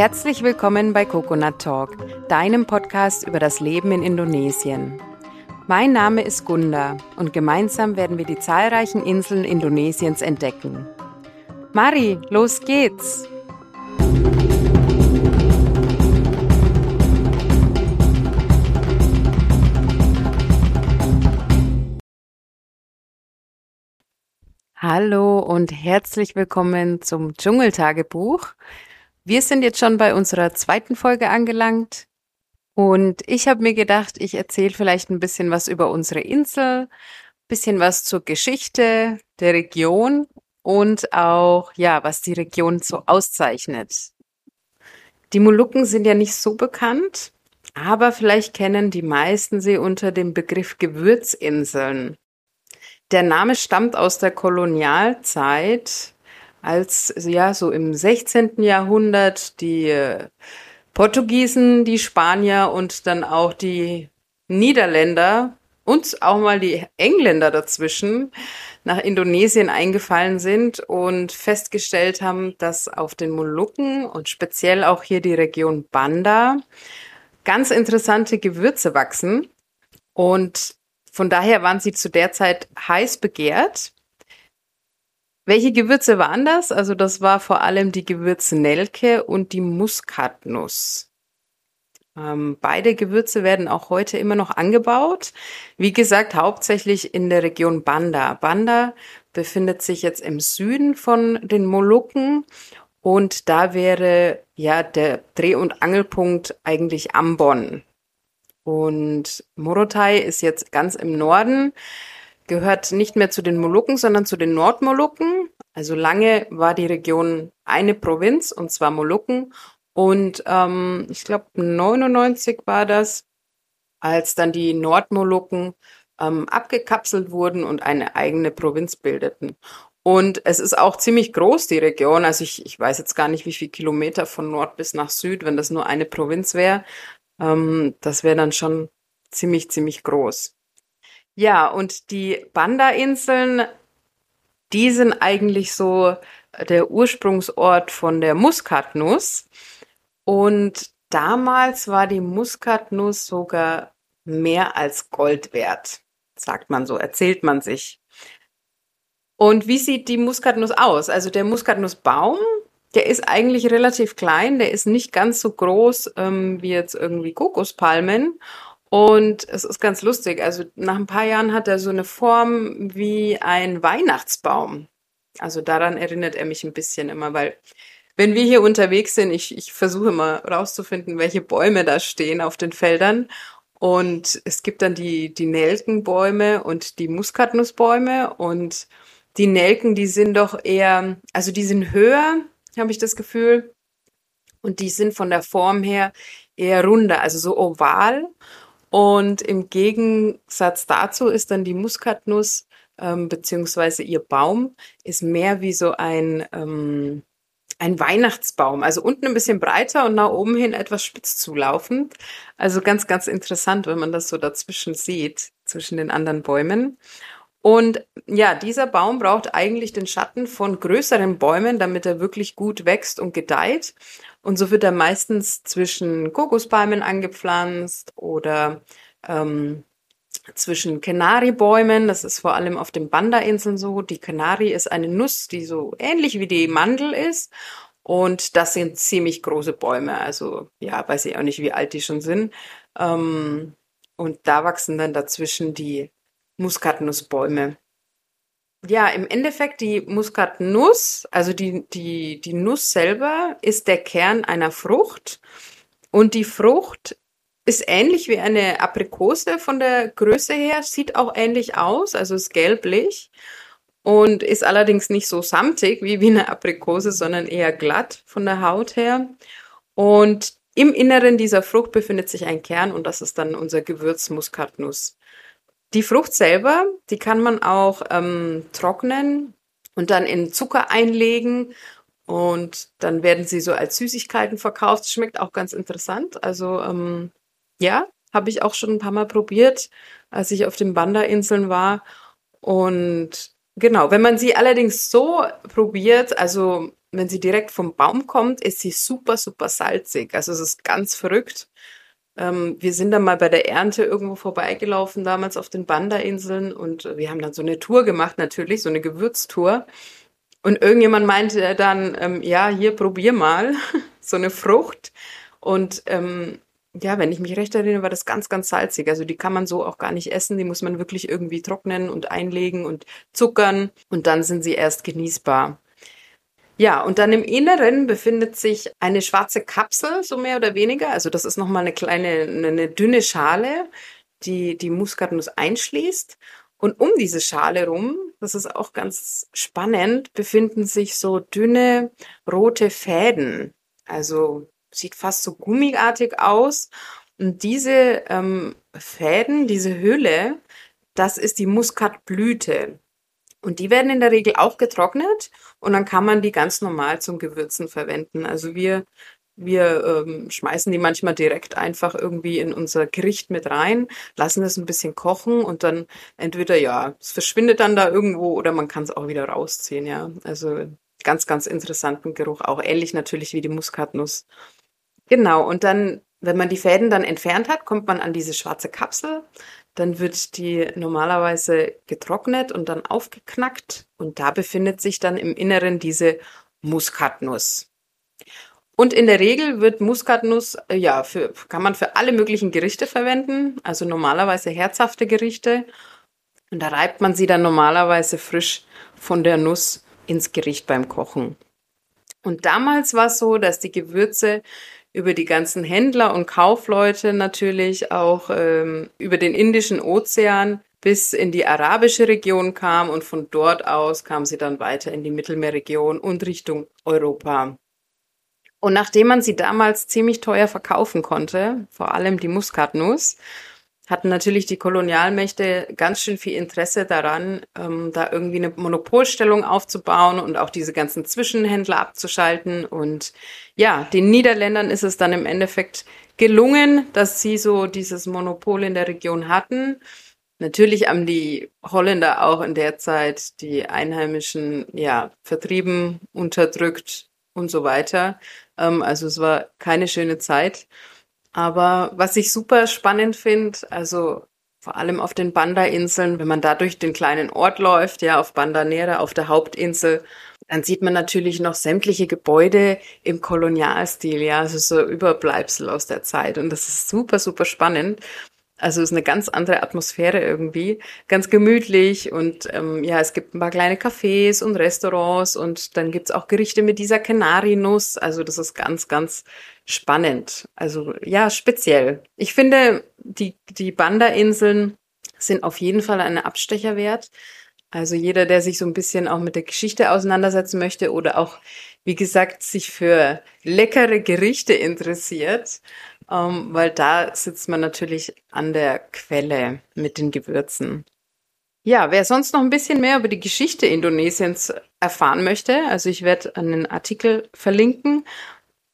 Herzlich willkommen bei Coconut Talk, deinem Podcast über das Leben in Indonesien. Mein Name ist Gunda und gemeinsam werden wir die zahlreichen Inseln Indonesiens entdecken. Mari, los geht's! Hallo und herzlich willkommen zum Dschungeltagebuch. Wir sind jetzt schon bei unserer zweiten Folge angelangt und ich habe mir gedacht, ich erzähle vielleicht ein bisschen was über unsere Insel, bisschen was zur Geschichte der Region und auch, ja, was die Region so auszeichnet. Die Molukken sind ja nicht so bekannt, aber vielleicht kennen die meisten sie unter dem Begriff Gewürzinseln. Der Name stammt aus der Kolonialzeit, als ja so im 16. Jahrhundert die äh, Portugiesen, die Spanier und dann auch die Niederländer und auch mal die Engländer dazwischen nach Indonesien eingefallen sind und festgestellt haben, dass auf den Molukken und speziell auch hier die Region Banda ganz interessante Gewürze wachsen. Und von daher waren sie zu der Zeit heiß begehrt. Welche Gewürze waren das? Also das war vor allem die Gewürznelke und die Muskatnuss. Ähm, beide Gewürze werden auch heute immer noch angebaut. Wie gesagt, hauptsächlich in der Region Banda. Banda befindet sich jetzt im Süden von den Molukken und da wäre ja der Dreh- und Angelpunkt eigentlich Ambon. Und Morotai ist jetzt ganz im Norden, gehört nicht mehr zu den Molukken, sondern zu den Nordmolukken. Also lange war die Region eine Provinz, und zwar Molukken. Und ähm, ich glaube, 99 war das, als dann die Nordmolukken ähm, abgekapselt wurden und eine eigene Provinz bildeten. Und es ist auch ziemlich groß, die Region. Also ich, ich weiß jetzt gar nicht, wie viele Kilometer von Nord bis nach Süd, wenn das nur eine Provinz wäre. Ähm, das wäre dann schon ziemlich, ziemlich groß. Ja, und die Banda-Inseln, die sind eigentlich so der Ursprungsort von der Muskatnuss. Und damals war die Muskatnuss sogar mehr als Gold wert, sagt man so, erzählt man sich. Und wie sieht die Muskatnuss aus? Also der Muskatnussbaum, der ist eigentlich relativ klein, der ist nicht ganz so groß ähm, wie jetzt irgendwie Kokospalmen. Und es ist ganz lustig. Also nach ein paar Jahren hat er so eine Form wie ein Weihnachtsbaum. Also daran erinnert er mich ein bisschen immer, weil wenn wir hier unterwegs sind, ich, ich versuche mal rauszufinden, welche Bäume da stehen auf den Feldern. Und es gibt dann die, die Nelkenbäume und die Muskatnussbäume. Und die Nelken, die sind doch eher, also die sind höher habe ich das Gefühl. Und die sind von der Form her eher runder, also so oval. Und im Gegensatz dazu ist dann die Muskatnuss ähm, beziehungsweise ihr Baum ist mehr wie so ein ähm, ein Weihnachtsbaum, also unten ein bisschen breiter und nach oben hin etwas spitz zulaufend. Also ganz, ganz interessant, wenn man das so dazwischen sieht, zwischen den anderen Bäumen. Und ja, dieser Baum braucht eigentlich den Schatten von größeren Bäumen, damit er wirklich gut wächst und gedeiht. Und so wird er meistens zwischen Kokospalmen angepflanzt oder ähm, zwischen Kanaribäumen. Das ist vor allem auf den Banda-Inseln so. Die Kanari ist eine Nuss, die so ähnlich wie die Mandel ist. Und das sind ziemlich große Bäume. Also ja, weiß ich auch nicht, wie alt die schon sind. Ähm, und da wachsen dann dazwischen die Muskatnussbäume. Ja, im Endeffekt die Muskatnuss, also die, die, die Nuss selber ist der Kern einer Frucht und die Frucht ist ähnlich wie eine Aprikose von der Größe her, sieht auch ähnlich aus, also ist gelblich und ist allerdings nicht so samtig wie, wie eine Aprikose, sondern eher glatt von der Haut her. Und im Inneren dieser Frucht befindet sich ein Kern und das ist dann unser Gewürz Muskatnuss. Die Frucht selber, die kann man auch ähm, trocknen und dann in Zucker einlegen und dann werden sie so als Süßigkeiten verkauft. Schmeckt auch ganz interessant. Also ähm, ja, habe ich auch schon ein paar Mal probiert, als ich auf den Banda-Inseln war. Und genau, wenn man sie allerdings so probiert, also wenn sie direkt vom Baum kommt, ist sie super, super salzig. Also es ist ganz verrückt. Ähm, wir sind dann mal bei der Ernte irgendwo vorbeigelaufen, damals auf den Banda-Inseln und wir haben dann so eine Tour gemacht, natürlich, so eine Gewürztour. Und irgendjemand meinte dann, ähm, ja, hier probier mal so eine Frucht. Und ähm, ja, wenn ich mich recht erinnere, war das ganz, ganz salzig. Also die kann man so auch gar nicht essen. Die muss man wirklich irgendwie trocknen und einlegen und zuckern. Und dann sind sie erst genießbar. Ja, und dann im Inneren befindet sich eine schwarze Kapsel, so mehr oder weniger. Also das ist nochmal eine kleine, eine dünne Schale, die die Muskatnuss einschließt. Und um diese Schale rum, das ist auch ganz spannend, befinden sich so dünne rote Fäden. Also sieht fast so gummiartig aus. Und diese ähm, Fäden, diese Hülle, das ist die Muskatblüte. Und die werden in der Regel auch getrocknet und dann kann man die ganz normal zum Gewürzen verwenden. Also wir, wir ähm, schmeißen die manchmal direkt einfach irgendwie in unser Gericht mit rein, lassen es ein bisschen kochen und dann entweder ja, es verschwindet dann da irgendwo oder man kann es auch wieder rausziehen, ja. Also ganz, ganz interessanten Geruch, auch ähnlich natürlich wie die Muskatnuss. Genau, und dann, wenn man die Fäden dann entfernt hat, kommt man an diese schwarze Kapsel. Dann wird die normalerweise getrocknet und dann aufgeknackt. Und da befindet sich dann im Inneren diese Muskatnuss. Und in der Regel wird Muskatnuss, äh, ja, für, kann man für alle möglichen Gerichte verwenden. Also normalerweise herzhafte Gerichte. Und da reibt man sie dann normalerweise frisch von der Nuss ins Gericht beim Kochen. Und damals war es so, dass die Gewürze über die ganzen Händler und Kaufleute natürlich auch ähm, über den Indischen Ozean bis in die arabische Region kam und von dort aus kam sie dann weiter in die Mittelmeerregion und Richtung Europa. Und nachdem man sie damals ziemlich teuer verkaufen konnte, vor allem die Muskatnuss, hatten natürlich die Kolonialmächte ganz schön viel Interesse daran, ähm, da irgendwie eine Monopolstellung aufzubauen und auch diese ganzen Zwischenhändler abzuschalten. Und ja, den Niederländern ist es dann im Endeffekt gelungen, dass sie so dieses Monopol in der Region hatten. Natürlich haben die Holländer auch in der Zeit die Einheimischen ja vertrieben, unterdrückt und so weiter. Ähm, also es war keine schöne Zeit. Aber was ich super spannend finde, also vor allem auf den Banda-Inseln, wenn man da durch den kleinen Ort läuft, ja, auf Banda Nera, auf der Hauptinsel, dann sieht man natürlich noch sämtliche Gebäude im Kolonialstil, ja, also so Überbleibsel aus der Zeit. Und das ist super, super spannend. Also es ist eine ganz andere Atmosphäre irgendwie, ganz gemütlich und ähm, ja, es gibt ein paar kleine Cafés und Restaurants und dann gibt's auch Gerichte mit dieser Kanarinuss. Also das ist ganz, ganz spannend. Also ja, speziell. Ich finde, die, die Banda-Inseln sind auf jeden Fall eine Abstecher wert. Also jeder, der sich so ein bisschen auch mit der Geschichte auseinandersetzen möchte oder auch, wie gesagt, sich für leckere Gerichte interessiert, ähm, weil da sitzt man natürlich an der Quelle mit den Gewürzen. Ja, wer sonst noch ein bisschen mehr über die Geschichte Indonesiens erfahren möchte, also ich werde einen Artikel verlinken,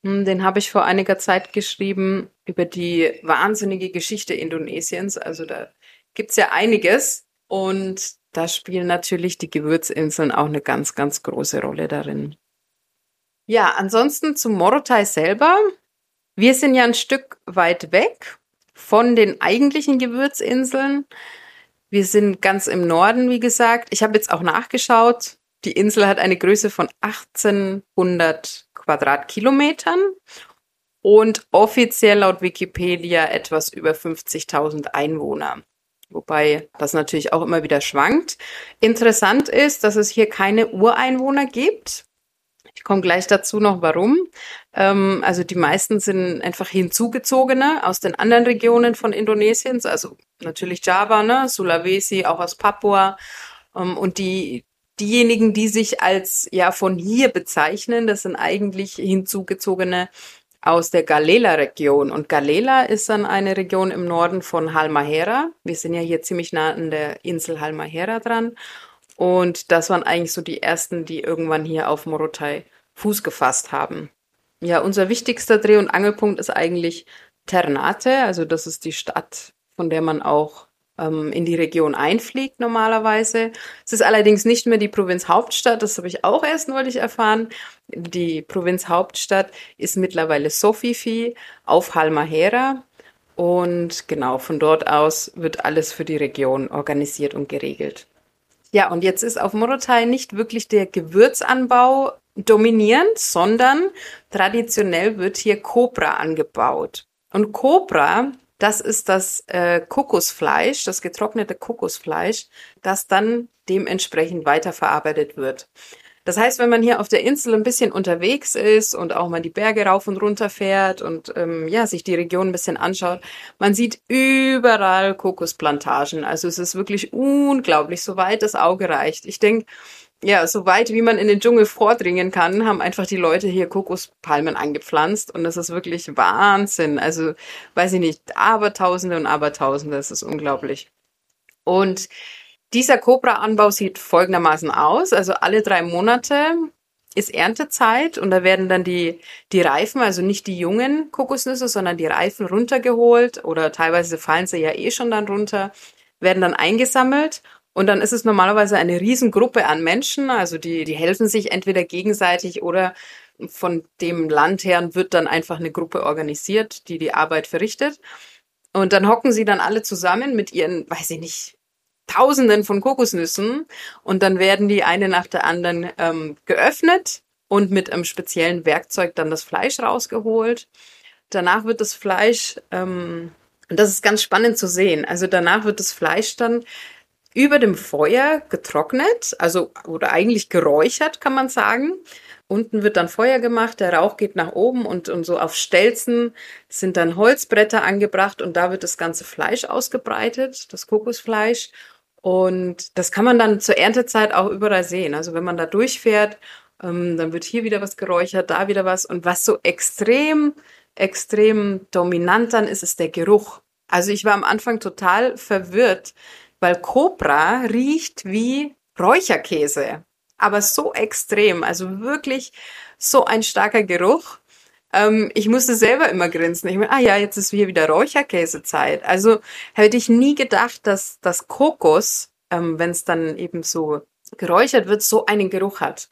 den habe ich vor einiger Zeit geschrieben über die wahnsinnige Geschichte Indonesiens. Also da gibt's ja einiges und da spielen natürlich die Gewürzinseln auch eine ganz, ganz große Rolle darin. Ja, ansonsten zum Morotai selber. Wir sind ja ein Stück weit weg von den eigentlichen Gewürzinseln. Wir sind ganz im Norden, wie gesagt. Ich habe jetzt auch nachgeschaut. Die Insel hat eine Größe von 1800 Quadratkilometern und offiziell laut Wikipedia etwas über 50.000 Einwohner. Wobei das natürlich auch immer wieder schwankt. Interessant ist, dass es hier keine Ureinwohner gibt. Ich komme gleich dazu noch, warum. Ähm, also die meisten sind einfach hinzugezogene aus den anderen Regionen von Indonesiens, also natürlich Java, ne, Sulawesi, auch aus Papua. Ähm, und die, diejenigen, die sich als ja von hier bezeichnen, das sind eigentlich hinzugezogene aus der Galela-Region. Und Galela ist dann eine Region im Norden von Halmahera. Wir sind ja hier ziemlich nah an der Insel Halmahera dran. Und das waren eigentlich so die ersten, die irgendwann hier auf Morotai Fuß gefasst haben. Ja, unser wichtigster Dreh- und Angelpunkt ist eigentlich Ternate, also das ist die Stadt, von der man auch ähm, in die Region einfliegt normalerweise. Es ist allerdings nicht mehr die Provinzhauptstadt, das habe ich auch erst neulich erfahren. Die Provinzhauptstadt ist mittlerweile Sofifi auf Halmahera. Und genau, von dort aus wird alles für die Region organisiert und geregelt. Ja, und jetzt ist auf Morotai nicht wirklich der Gewürzanbau dominierend, sondern traditionell wird hier Copra angebaut. Und Copra das ist das äh, Kokosfleisch, das getrocknete Kokosfleisch, das dann dementsprechend weiterverarbeitet wird. Das heißt, wenn man hier auf der Insel ein bisschen unterwegs ist und auch mal die Berge rauf und runter fährt und ähm, ja sich die Region ein bisschen anschaut, man sieht überall Kokosplantagen. Also es ist wirklich unglaublich, so weit das Auge reicht. Ich denke, ja, so weit wie man in den Dschungel vordringen kann, haben einfach die Leute hier Kokospalmen angepflanzt und das ist wirklich Wahnsinn. Also, weiß ich nicht, Abertausende und Abertausende, das ist unglaublich. Und dieser Cobra-Anbau sieht folgendermaßen aus. Also alle drei Monate ist Erntezeit und da werden dann die, die Reifen, also nicht die jungen Kokosnüsse, sondern die Reifen runtergeholt oder teilweise fallen sie ja eh schon dann runter, werden dann eingesammelt und dann ist es normalerweise eine Riesengruppe an Menschen, also die, die helfen sich entweder gegenseitig oder von dem Landherrn wird dann einfach eine Gruppe organisiert, die die Arbeit verrichtet. Und dann hocken sie dann alle zusammen mit ihren, weiß ich nicht, Tausenden von Kokosnüssen und dann werden die eine nach der anderen ähm, geöffnet und mit einem speziellen Werkzeug dann das Fleisch rausgeholt. Danach wird das Fleisch, ähm, und das ist ganz spannend zu sehen, also danach wird das Fleisch dann über dem Feuer getrocknet, also oder eigentlich geräuchert, kann man sagen. Unten wird dann Feuer gemacht, der Rauch geht nach oben und, und so auf Stelzen sind dann Holzbretter angebracht und da wird das ganze Fleisch ausgebreitet, das Kokosfleisch. Und das kann man dann zur Erntezeit auch überall sehen. Also wenn man da durchfährt, ähm, dann wird hier wieder was geräuchert, da wieder was. Und was so extrem, extrem dominant dann ist, ist der Geruch. Also ich war am Anfang total verwirrt, weil Cobra riecht wie Räucherkäse, aber so extrem, also wirklich so ein starker Geruch. Ähm, ich musste selber immer grinsen. Ich meine, ah ja, jetzt ist hier wieder Räucherkäsezeit. Also hätte ich nie gedacht, dass das Kokos, ähm, wenn es dann eben so geräuchert wird, so einen Geruch hat.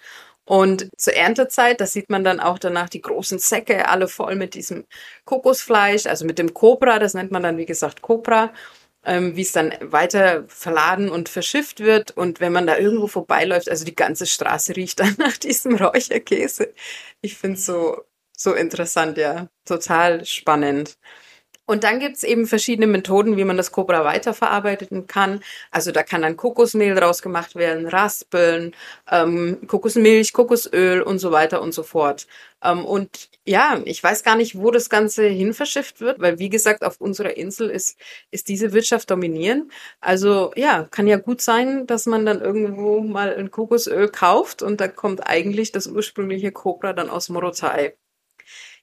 Und zur Erntezeit, das sieht man dann auch danach, die großen Säcke, alle voll mit diesem Kokosfleisch, also mit dem Cobra, das nennt man dann, wie gesagt, Cobra ähm, wie es dann weiter verladen und verschifft wird. Und wenn man da irgendwo vorbeiläuft, also die ganze Straße riecht dann nach diesem Räucherkäse. Ich finde so, so interessant, ja. Total spannend. Und dann gibt's eben verschiedene Methoden, wie man das Cobra weiterverarbeiten kann. Also da kann dann Kokosmehl draus gemacht werden, Raspeln, ähm, Kokosmilch, Kokosöl und so weiter und so fort. Ähm, und ja, ich weiß gar nicht, wo das Ganze hin verschifft wird, weil wie gesagt, auf unserer Insel ist, ist diese Wirtschaft dominierend. Also ja, kann ja gut sein, dass man dann irgendwo mal ein Kokosöl kauft und da kommt eigentlich das ursprüngliche Cobra dann aus Morotai.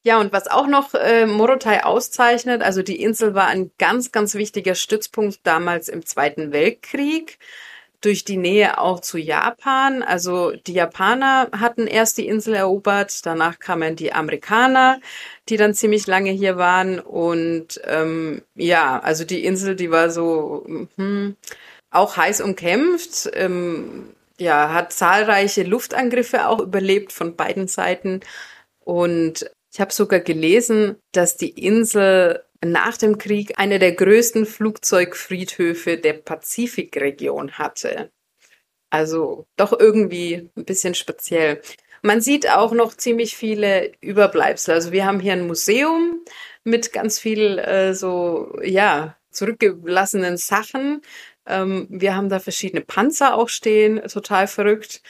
Ja, und was auch noch äh, Morotai auszeichnet, also die Insel war ein ganz, ganz wichtiger Stützpunkt damals im Zweiten Weltkrieg durch die Nähe auch zu Japan. Also die Japaner hatten erst die Insel erobert, danach kamen die Amerikaner, die dann ziemlich lange hier waren. Und ähm, ja, also die Insel, die war so hm, auch heiß umkämpft. Ähm, ja, hat zahlreiche Luftangriffe auch überlebt von beiden Seiten. Und ich habe sogar gelesen, dass die Insel nach dem Krieg eine der größten Flugzeugfriedhöfe der Pazifikregion hatte. Also doch irgendwie ein bisschen speziell. Man sieht auch noch ziemlich viele Überbleibsel. Also wir haben hier ein Museum mit ganz viel äh, so, ja, zurückgelassenen Sachen. Ähm, wir haben da verschiedene Panzer auch stehen, total verrückt.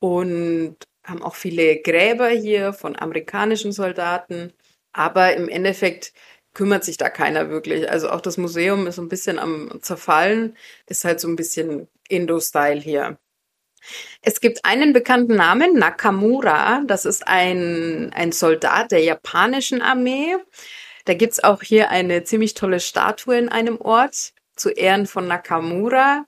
Und haben auch viele Gräber hier von amerikanischen Soldaten. Aber im Endeffekt kümmert sich da keiner wirklich. Also auch das Museum ist ein bisschen am zerfallen, ist halt so ein bisschen Indo-Style hier. Es gibt einen bekannten Namen, Nakamura. Das ist ein, ein Soldat der japanischen Armee. Da gibt's auch hier eine ziemlich tolle Statue in einem Ort zu Ehren von Nakamura.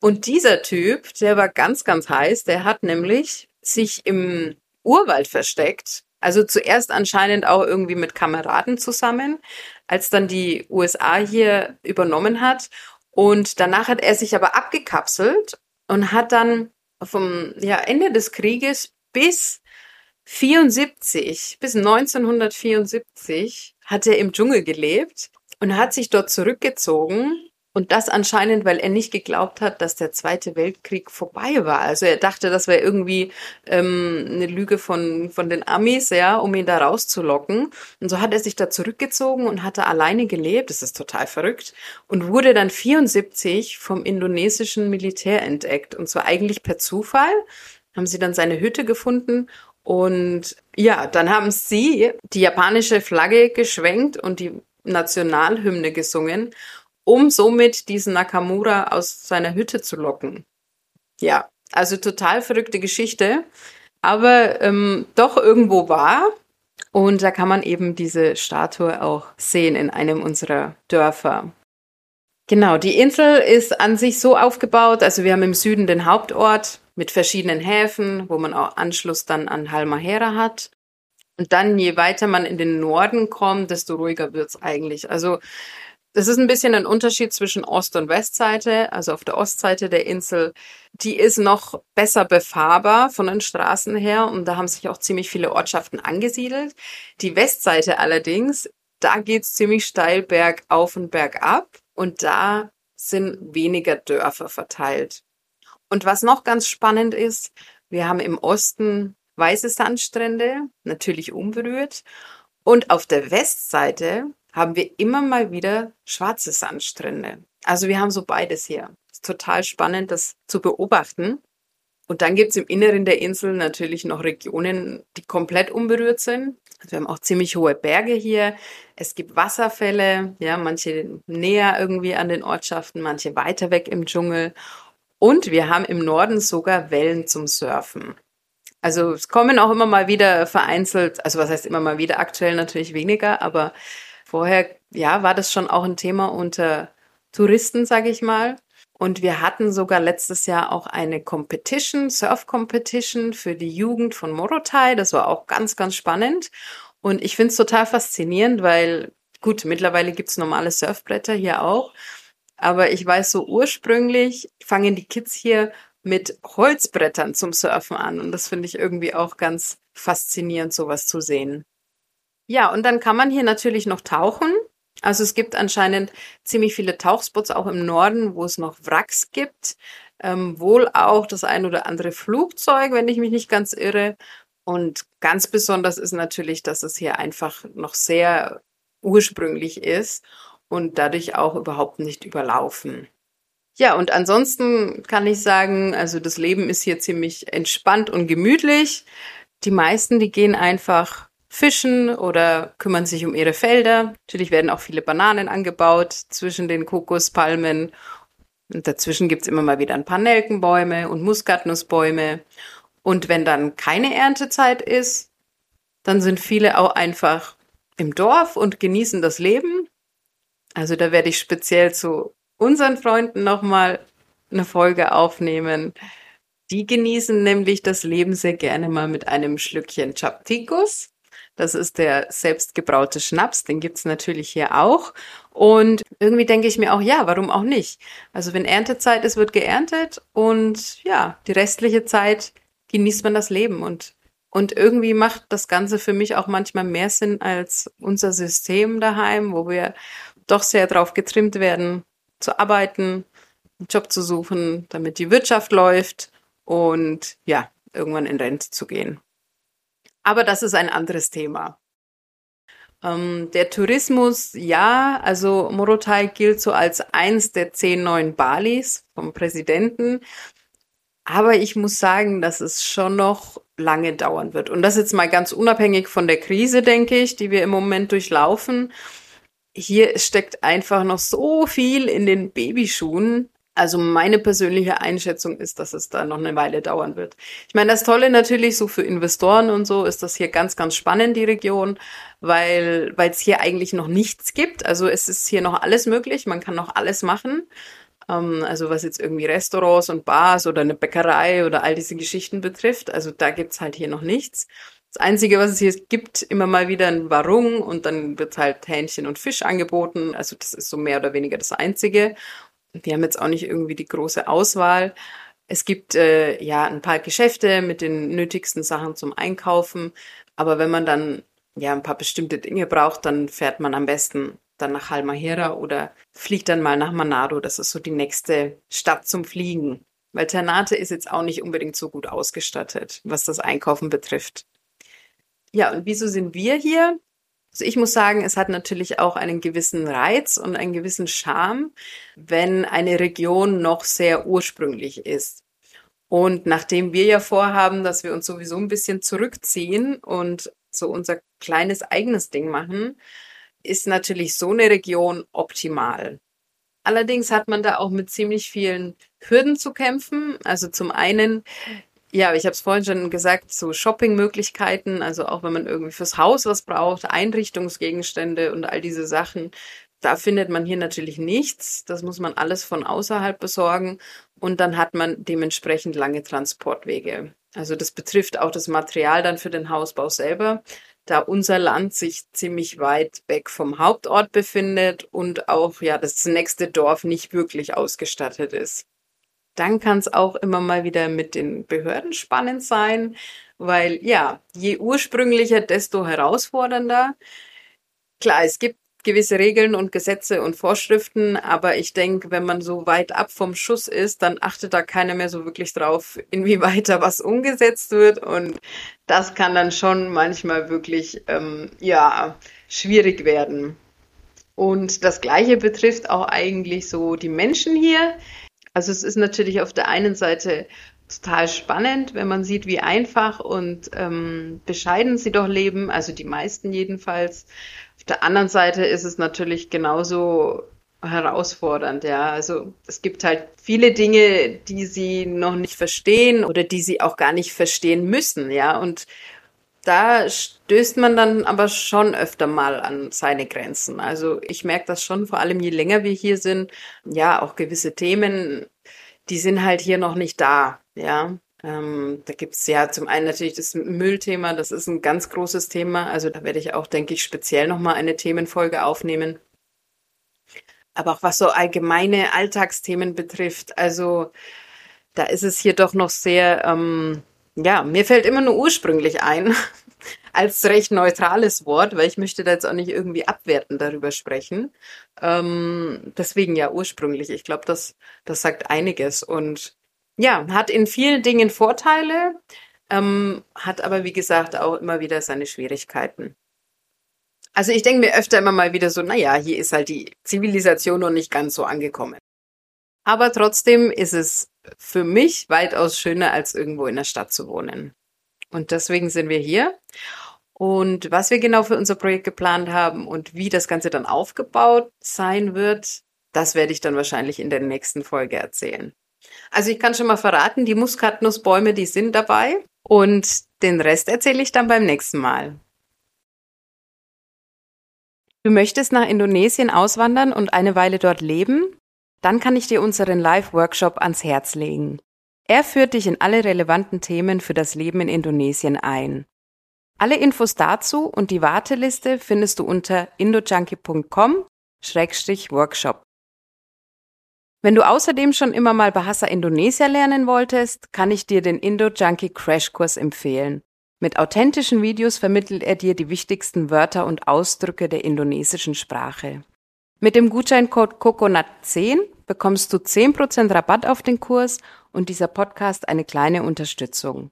Und dieser Typ, der war ganz, ganz heiß. Der hat nämlich sich im Urwald versteckt. Also zuerst anscheinend auch irgendwie mit Kameraden zusammen, als dann die USA hier übernommen hat Und danach hat er sich aber abgekapselt und hat dann vom ja, Ende des Krieges bis 74, bis 1974 hat er im Dschungel gelebt und hat sich dort zurückgezogen und das anscheinend, weil er nicht geglaubt hat, dass der Zweite Weltkrieg vorbei war. Also er dachte, das wäre irgendwie ähm, eine Lüge von, von den Amis, ja, um ihn da rauszulocken. Und so hat er sich da zurückgezogen und hatte alleine gelebt. Das ist total verrückt. Und wurde dann 74 vom indonesischen Militär entdeckt. Und zwar eigentlich per Zufall haben sie dann seine Hütte gefunden und ja, dann haben sie die japanische Flagge geschwenkt und die Nationalhymne gesungen um somit diesen Nakamura aus seiner Hütte zu locken. Ja, also total verrückte Geschichte, aber ähm, doch irgendwo wahr. Und da kann man eben diese Statue auch sehen in einem unserer Dörfer. Genau, die Insel ist an sich so aufgebaut, also wir haben im Süden den Hauptort mit verschiedenen Häfen, wo man auch Anschluss dann an Halmahera hat. Und dann, je weiter man in den Norden kommt, desto ruhiger wird's eigentlich. Also das ist ein bisschen ein Unterschied zwischen Ost- und Westseite. Also auf der Ostseite der Insel, die ist noch besser befahrbar von den Straßen her und da haben sich auch ziemlich viele Ortschaften angesiedelt. Die Westseite allerdings, da geht's ziemlich steil bergauf und bergab und da sind weniger Dörfer verteilt. Und was noch ganz spannend ist, wir haben im Osten weiße Sandstrände, natürlich unberührt. Und auf der Westseite haben wir immer mal wieder schwarze Sandstrände. Also wir haben so beides hier. Ist total spannend, das zu beobachten. Und dann gibt's im Inneren der Insel natürlich noch Regionen, die komplett unberührt sind. Also wir haben auch ziemlich hohe Berge hier. Es gibt Wasserfälle, ja, manche näher irgendwie an den Ortschaften, manche weiter weg im Dschungel. Und wir haben im Norden sogar Wellen zum Surfen. Also es kommen auch immer mal wieder vereinzelt, also was heißt immer mal wieder, aktuell natürlich weniger, aber Vorher, ja, war das schon auch ein Thema unter Touristen, sage ich mal. Und wir hatten sogar letztes Jahr auch eine Competition, Surf-Competition für die Jugend von Morotai. Das war auch ganz, ganz spannend. Und ich finde es total faszinierend, weil, gut, mittlerweile gibt's normale Surfbretter hier auch. Aber ich weiß so ursprünglich fangen die Kids hier mit Holzbrettern zum Surfen an. Und das finde ich irgendwie auch ganz faszinierend, sowas zu sehen. Ja, und dann kann man hier natürlich noch tauchen. Also es gibt anscheinend ziemlich viele Tauchspots auch im Norden, wo es noch Wracks gibt. Ähm, wohl auch das ein oder andere Flugzeug, wenn ich mich nicht ganz irre. Und ganz besonders ist natürlich, dass es hier einfach noch sehr ursprünglich ist und dadurch auch überhaupt nicht überlaufen. Ja, und ansonsten kann ich sagen, also das Leben ist hier ziemlich entspannt und gemütlich. Die meisten, die gehen einfach fischen oder kümmern sich um ihre Felder. Natürlich werden auch viele Bananen angebaut zwischen den Kokospalmen. Und dazwischen gibt's immer mal wieder ein paar Nelkenbäume und Muskatnussbäume. Und wenn dann keine Erntezeit ist, dann sind viele auch einfach im Dorf und genießen das Leben. Also da werde ich speziell zu unseren Freunden nochmal eine Folge aufnehmen. Die genießen nämlich das Leben sehr gerne mal mit einem Schlückchen Chaptikus. Das ist der selbstgebraute Schnaps, den gibt's natürlich hier auch. Und irgendwie denke ich mir auch, ja, warum auch nicht? Also wenn Erntezeit ist, wird geerntet und ja, die restliche Zeit genießt man das Leben und und irgendwie macht das Ganze für mich auch manchmal mehr Sinn als unser System daheim, wo wir doch sehr drauf getrimmt werden, zu arbeiten, einen Job zu suchen, damit die Wirtschaft läuft und ja, irgendwann in Rente zu gehen. Aber das ist ein anderes Thema. Ähm, der Tourismus, ja, also Morotai gilt so als eins der zehn neuen Balis vom Präsidenten. Aber ich muss sagen, dass es schon noch lange dauern wird. Und das jetzt mal ganz unabhängig von der Krise, denke ich, die wir im Moment durchlaufen. Hier steckt einfach noch so viel in den Babyschuhen. Also meine persönliche Einschätzung ist, dass es da noch eine Weile dauern wird. Ich meine, das Tolle natürlich so für Investoren und so ist das hier ganz, ganz spannend, die Region, weil weil es hier eigentlich noch nichts gibt. Also es ist hier noch alles möglich, man kann noch alles machen. Ähm, also was jetzt irgendwie Restaurants und Bars oder eine Bäckerei oder all diese Geschichten betrifft. Also da gibt's halt hier noch nichts. Das Einzige, was es hier gibt, immer mal wieder ein Warung und dann wird halt Hähnchen und Fisch angeboten. Also das ist so mehr oder weniger das Einzige. Wir haben jetzt auch nicht irgendwie die große Auswahl. Es gibt äh, ja ein paar Geschäfte mit den nötigsten Sachen zum Einkaufen, aber wenn man dann ja ein paar bestimmte Dinge braucht, dann fährt man am besten dann nach Halmahera oder fliegt dann mal nach Manado. Das ist so die nächste Stadt zum Fliegen. Weil Ternate ist jetzt auch nicht unbedingt so gut ausgestattet, was das Einkaufen betrifft. Ja, und wieso sind wir hier? Also ich muss sagen, es hat natürlich auch einen gewissen Reiz und einen gewissen Charme, wenn eine Region noch sehr ursprünglich ist. Und nachdem wir ja vorhaben, dass wir uns sowieso ein bisschen zurückziehen und so unser kleines eigenes Ding machen, ist natürlich so eine Region optimal. Allerdings hat man da auch mit ziemlich vielen Hürden zu kämpfen. Also zum einen, ja, ich habe es vorhin schon gesagt, so Shoppingmöglichkeiten, also auch wenn man irgendwie fürs Haus was braucht, Einrichtungsgegenstände und all diese Sachen, da findet man hier natürlich nichts. Das muss man alles von außerhalb besorgen und dann hat man dementsprechend lange Transportwege. Also das betrifft auch das Material dann für den Hausbau selber da unser Land sich ziemlich weit weg vom Hauptort befindet und auch ja das nächste Dorf nicht wirklich ausgestattet ist. Dann kann es auch immer mal wieder mit den Behörden spannend sein, weil ja, je ursprünglicher, desto herausfordernder. Klar, es gibt gewisse Regeln und Gesetze und Vorschriften, aber ich denke, wenn man so weit ab vom Schuss ist, dann achtet da keiner mehr so wirklich drauf, inwieweit da was umgesetzt wird und das kann dann schon manchmal wirklich ähm, ja schwierig werden. Und das Gleiche betrifft auch eigentlich so die Menschen hier. Also es ist natürlich auf der einen Seite total spannend, wenn man sieht, wie einfach und ähm, bescheiden sie doch leben, also die meisten jedenfalls. Auf der anderen Seite ist es natürlich genauso herausfordernd, ja. Also es gibt halt viele Dinge, die sie noch nicht verstehen oder die sie auch gar nicht verstehen müssen, ja. Und da stößt man dann aber schon öfter mal an seine Grenzen. Also ich merke das schon, vor allem je länger wir hier sind, ja, auch gewisse Themen, die sind halt hier noch nicht da, ja. Ähm, da gibt's ja zum einen natürlich das Müllthema, das ist ein ganz großes Thema. Also da werde ich auch, denke ich, speziell nochmal eine Themenfolge aufnehmen. Aber auch was so allgemeine Alltagsthemen betrifft, also da ist es hier doch noch sehr, ähm, ja, mir fällt immer nur ursprünglich ein, als recht neutrales Wort, weil ich möchte da jetzt auch nicht irgendwie abwertend darüber sprechen. Ähm, deswegen ja ursprünglich. Ich glaube, das, das sagt einiges. Und ja, hat in vielen Dingen Vorteile, ähm, hat aber wie gesagt auch immer wieder seine Schwierigkeiten. Also ich denke mir öfter immer mal wieder so, naja, hier ist halt die Zivilisation noch nicht ganz so angekommen. Aber trotzdem ist es für mich weitaus schöner, als irgendwo in der Stadt zu wohnen. Und deswegen sind wir hier. Und was wir genau für unser Projekt geplant haben und wie das Ganze dann aufgebaut sein wird, das werde ich dann wahrscheinlich in der nächsten Folge erzählen. Also ich kann schon mal verraten, die Muskatnussbäume, die sind dabei und den Rest erzähle ich dann beim nächsten Mal. Du möchtest nach Indonesien auswandern und eine Weile dort leben? Dann kann ich dir unseren Live-Workshop ans Herz legen. Er führt dich in alle relevanten Themen für das Leben in Indonesien ein. Alle Infos dazu und die Warteliste findest du unter indojunkie.com-workshop. Wenn du außerdem schon immer mal Bahasa Indonesia lernen wolltest, kann ich dir den Indo-Junkie Crashkurs empfehlen. Mit authentischen Videos vermittelt er dir die wichtigsten Wörter und Ausdrücke der indonesischen Sprache. Mit dem Gutscheincode COCONUT10 bekommst du 10% Rabatt auf den Kurs und dieser Podcast eine kleine Unterstützung.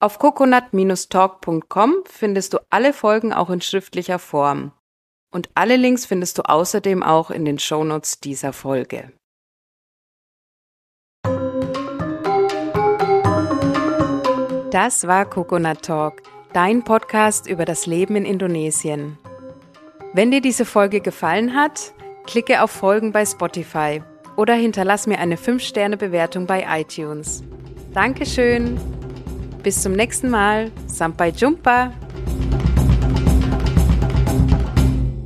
Auf coconut-talk.com findest du alle Folgen auch in schriftlicher Form. Und alle Links findest du außerdem auch in den Shownotes dieser Folge. Das war Coconut Talk, dein Podcast über das Leben in Indonesien. Wenn dir diese Folge gefallen hat, klicke auf Folgen bei Spotify oder hinterlass mir eine 5-Sterne-Bewertung bei iTunes. Dankeschön. Bis zum nächsten Mal. Sampai Jumpa.